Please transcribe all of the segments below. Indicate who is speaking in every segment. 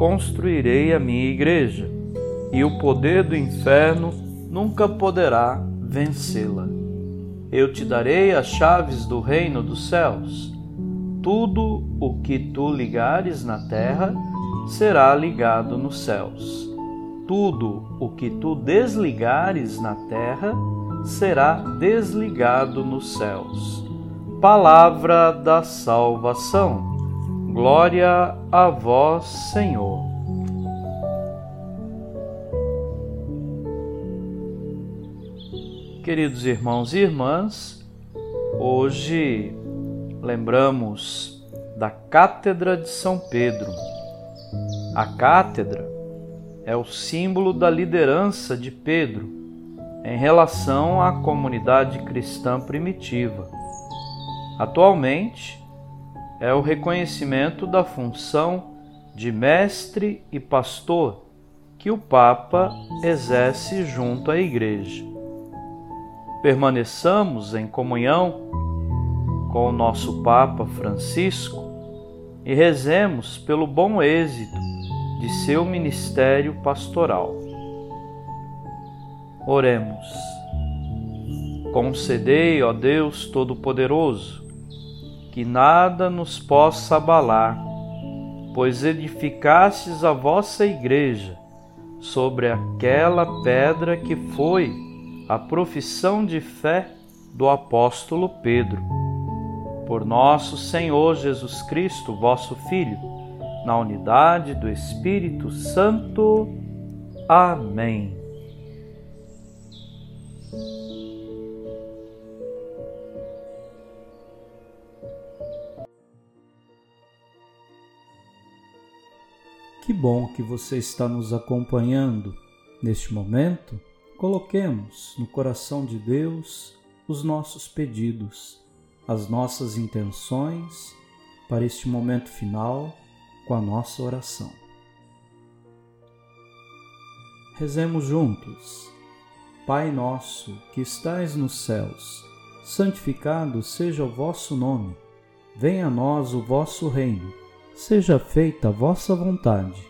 Speaker 1: construirei a minha igreja, e o poder do inferno nunca poderá vencê-la. Eu te darei as chaves do reino dos céus. Tudo o que tu ligares na terra será ligado nos céus. Tudo o que tu desligares na terra será desligado nos céus. Palavra da salvação. Glória a vós, Senhor. Queridos irmãos e irmãs, hoje lembramos da Cátedra de São Pedro. A cátedra é o símbolo da liderança de Pedro em relação à comunidade cristã primitiva. Atualmente, é o reconhecimento da função de mestre e pastor que o Papa exerce junto à Igreja. Permaneçamos em comunhão com o nosso Papa Francisco e rezemos pelo bom êxito de seu ministério pastoral. Oremos. Concedei, ó Deus Todo-Poderoso, que nada nos possa abalar, pois edificastes a vossa igreja sobre aquela pedra que foi a profissão de fé do apóstolo Pedro. Por nosso Senhor Jesus Cristo, vosso Filho, na unidade do Espírito Santo. Amém.
Speaker 2: Bom que você está nos acompanhando. Neste momento, coloquemos no coração de Deus os nossos pedidos, as nossas intenções para este momento final com a nossa oração. Rezemos juntos. Pai nosso que estais nos céus, santificado seja o vosso nome. Venha a nós o vosso reino Seja feita a vossa vontade,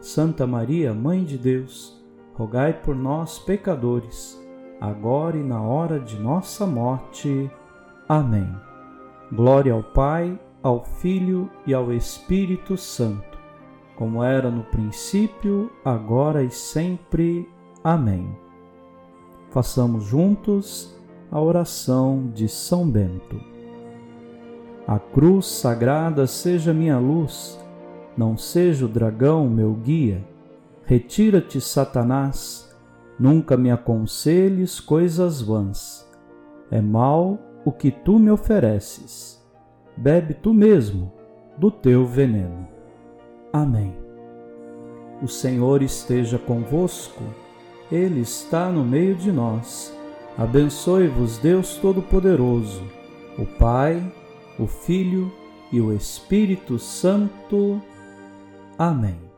Speaker 2: Santa Maria, Mãe de Deus, rogai por nós, pecadores, agora e na hora de nossa morte. Amém. Glória ao Pai, ao Filho e ao Espírito Santo, como era no princípio, agora e sempre. Amém. Façamos juntos a oração de São Bento. A cruz sagrada seja minha luz, não seja o dragão meu guia. Retira-te, Satanás Nunca me aconselhes coisas vãs. É mal o que tu me ofereces. Bebe tu mesmo do teu veneno. Amém. O Senhor esteja convosco, Ele está no meio de nós. Abençoe-vos, Deus Todo-Poderoso, o Pai, o Filho e o Espírito Santo. Amém.